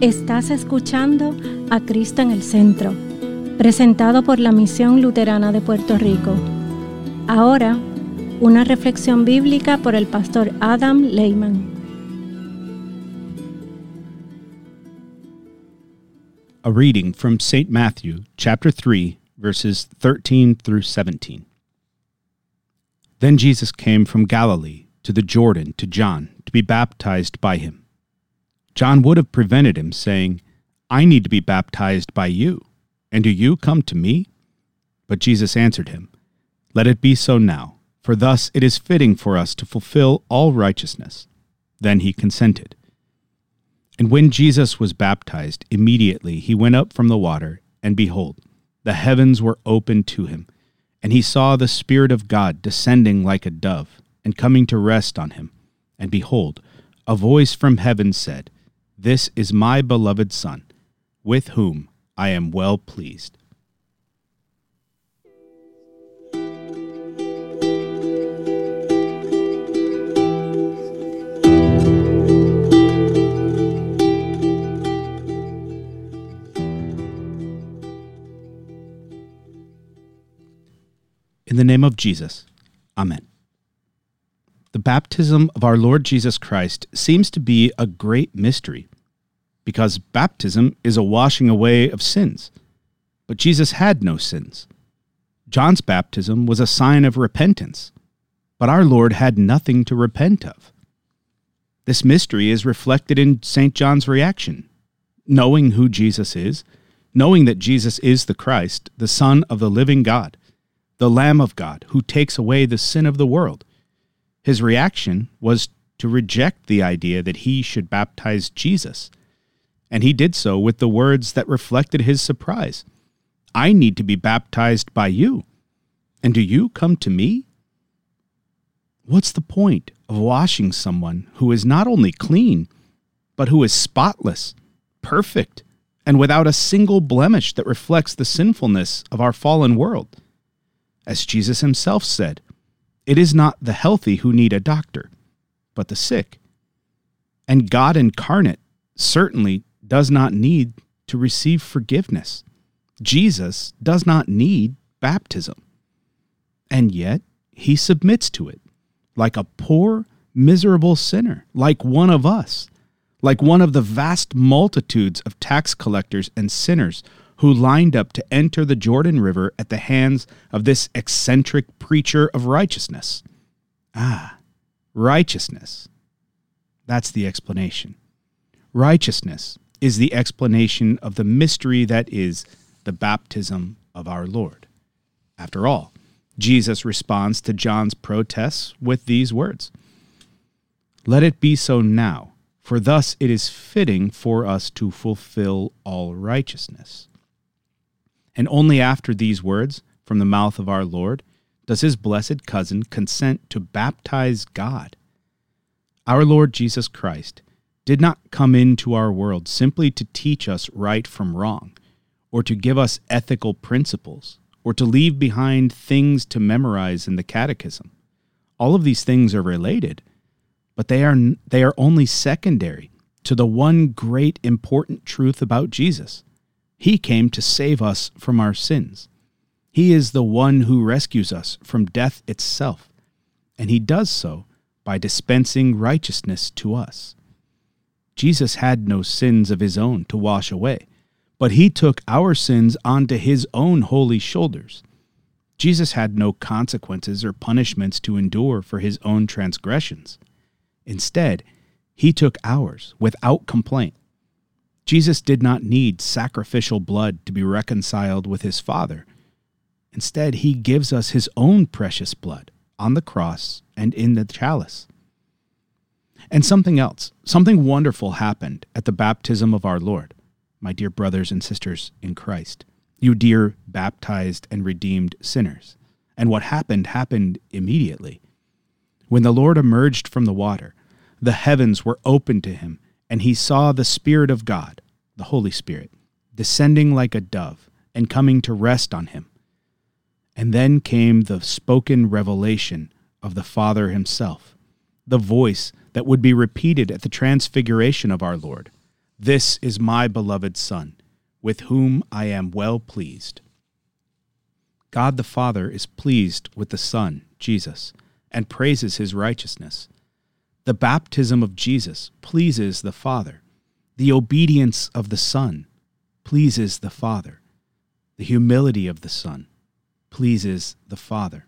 Estás escuchando a Cristo en el Centro, presentado por la Misión Luterana de Puerto Rico. Ahora, una reflexión bíblica por el pastor Adam Lehman. A reading from St. Matthew, chapter 3, verses 13 through 17. Then Jesus came from Galilee to the Jordan to John to be baptized by him. John would have prevented him, saying, I need to be baptized by you, and do you come to me? But Jesus answered him, Let it be so now, for thus it is fitting for us to fulfill all righteousness. Then he consented. And when Jesus was baptized, immediately he went up from the water, and behold, the heavens were opened to him, and he saw the Spirit of God descending like a dove, and coming to rest on him. And behold, a voice from heaven said, this is my beloved Son, with whom I am well pleased. In the name of Jesus, Amen. Baptism of our Lord Jesus Christ seems to be a great mystery because baptism is a washing away of sins. But Jesus had no sins. John's baptism was a sign of repentance, but our Lord had nothing to repent of. This mystery is reflected in St. John's reaction. Knowing who Jesus is, knowing that Jesus is the Christ, the Son of the living God, the Lamb of God, who takes away the sin of the world, his reaction was to reject the idea that he should baptize Jesus. And he did so with the words that reflected his surprise I need to be baptized by you. And do you come to me? What's the point of washing someone who is not only clean, but who is spotless, perfect, and without a single blemish that reflects the sinfulness of our fallen world? As Jesus himself said, it is not the healthy who need a doctor, but the sick. And God incarnate certainly does not need to receive forgiveness. Jesus does not need baptism. And yet, he submits to it like a poor, miserable sinner, like one of us, like one of the vast multitudes of tax collectors and sinners who lined up to enter the Jordan River at the hands of this eccentric preacher of righteousness. Ah, righteousness. That's the explanation. Righteousness is the explanation of the mystery that is the baptism of our Lord. After all, Jesus responds to John's protests with these words Let it be so now, for thus it is fitting for us to fulfill all righteousness. And only after these words from the mouth of our Lord does his blessed cousin consent to baptize God. Our Lord Jesus Christ did not come into our world simply to teach us right from wrong, or to give us ethical principles, or to leave behind things to memorize in the catechism. All of these things are related, but they are, they are only secondary to the one great important truth about Jesus he came to save us from our sins. He is the one who rescues us from death itself, and he does so by dispensing righteousness to us. Jesus had no sins of his own to wash away, but he took our sins onto his own holy shoulders. Jesus had no consequences or punishments to endure for his own transgressions. Instead, he took ours without complaint Jesus did not need sacrificial blood to be reconciled with his Father. Instead, he gives us his own precious blood on the cross and in the chalice. And something else, something wonderful happened at the baptism of our Lord, my dear brothers and sisters in Christ, you dear baptized and redeemed sinners. And what happened happened immediately. When the Lord emerged from the water, the heavens were opened to him and he saw the Spirit of God, the Holy Spirit, descending like a dove and coming to rest on him. And then came the spoken revelation of the Father himself, the voice that would be repeated at the transfiguration of our Lord, This is my beloved Son, with whom I am well pleased. God the Father is pleased with the Son, Jesus, and praises his righteousness. The baptism of Jesus pleases the Father. The obedience of the Son pleases the Father. The humility of the Son pleases the Father.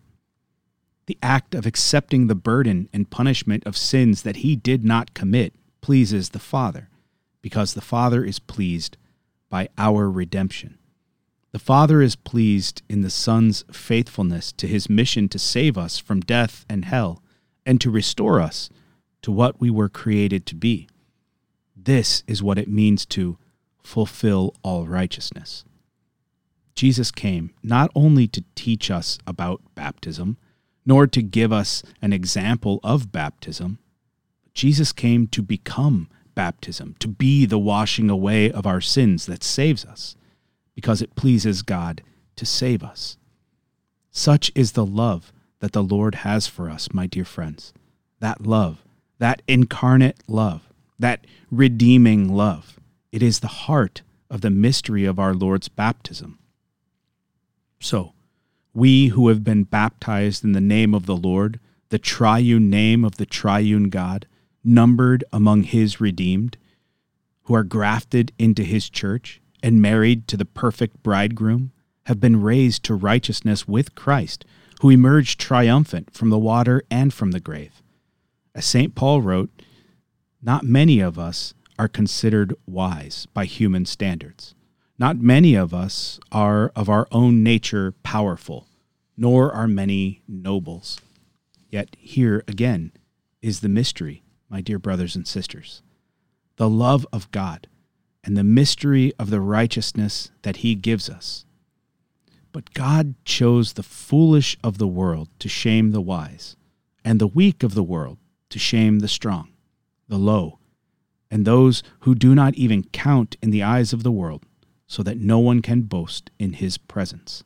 The act of accepting the burden and punishment of sins that he did not commit pleases the Father because the Father is pleased by our redemption. The Father is pleased in the Son's faithfulness to his mission to save us from death and hell and to restore us to what we were created to be. This is what it means to fulfill all righteousness. Jesus came not only to teach us about baptism, nor to give us an example of baptism, Jesus came to become baptism, to be the washing away of our sins that saves us, because it pleases God to save us. Such is the love that the Lord has for us, my dear friends. That love, that incarnate love, that redeeming love. It is the heart of the mystery of our Lord's baptism. So, we who have been baptized in the name of the Lord, the triune name of the triune God, numbered among his redeemed, who are grafted into his church and married to the perfect bridegroom, have been raised to righteousness with Christ, who emerged triumphant from the water and from the grave. As St. Paul wrote, not many of us are considered wise by human standards. Not many of us are of our own nature powerful, nor are many nobles. Yet here again is the mystery my dear brothers and sisters, the love of God and the mystery of the righteousness that He gives us. But God chose the foolish of the world to shame the wise, and the weak of the world to shame the strong, the low, and those who do not even count in the eyes of the world, so that no one can boast in His presence.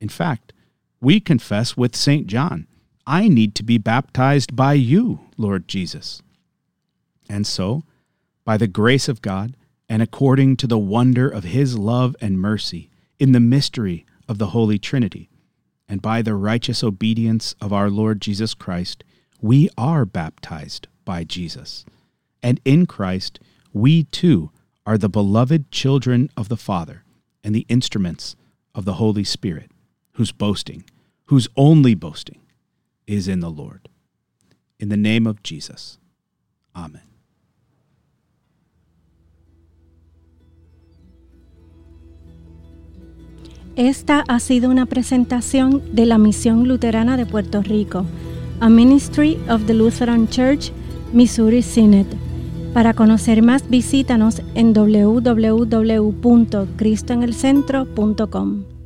In fact, we confess with St. John I need to be baptized by you, Lord Jesus. And so, by the grace of God, and according to the wonder of his love and mercy, in the mystery of the Holy Trinity, and by the righteous obedience of our Lord Jesus Christ, we are baptized by Jesus. And in Christ, we too are the beloved children of the Father and the instruments of the Holy Spirit, whose boasting, whose only boasting, is in the Lord. In the name of Jesus. Amen. Esta ha sido una presentación de la Misión Luterana de Puerto Rico, a Ministry of the Lutheran Church, Missouri Synod. Para conocer más, visítanos en www.cristoenelcentro.com.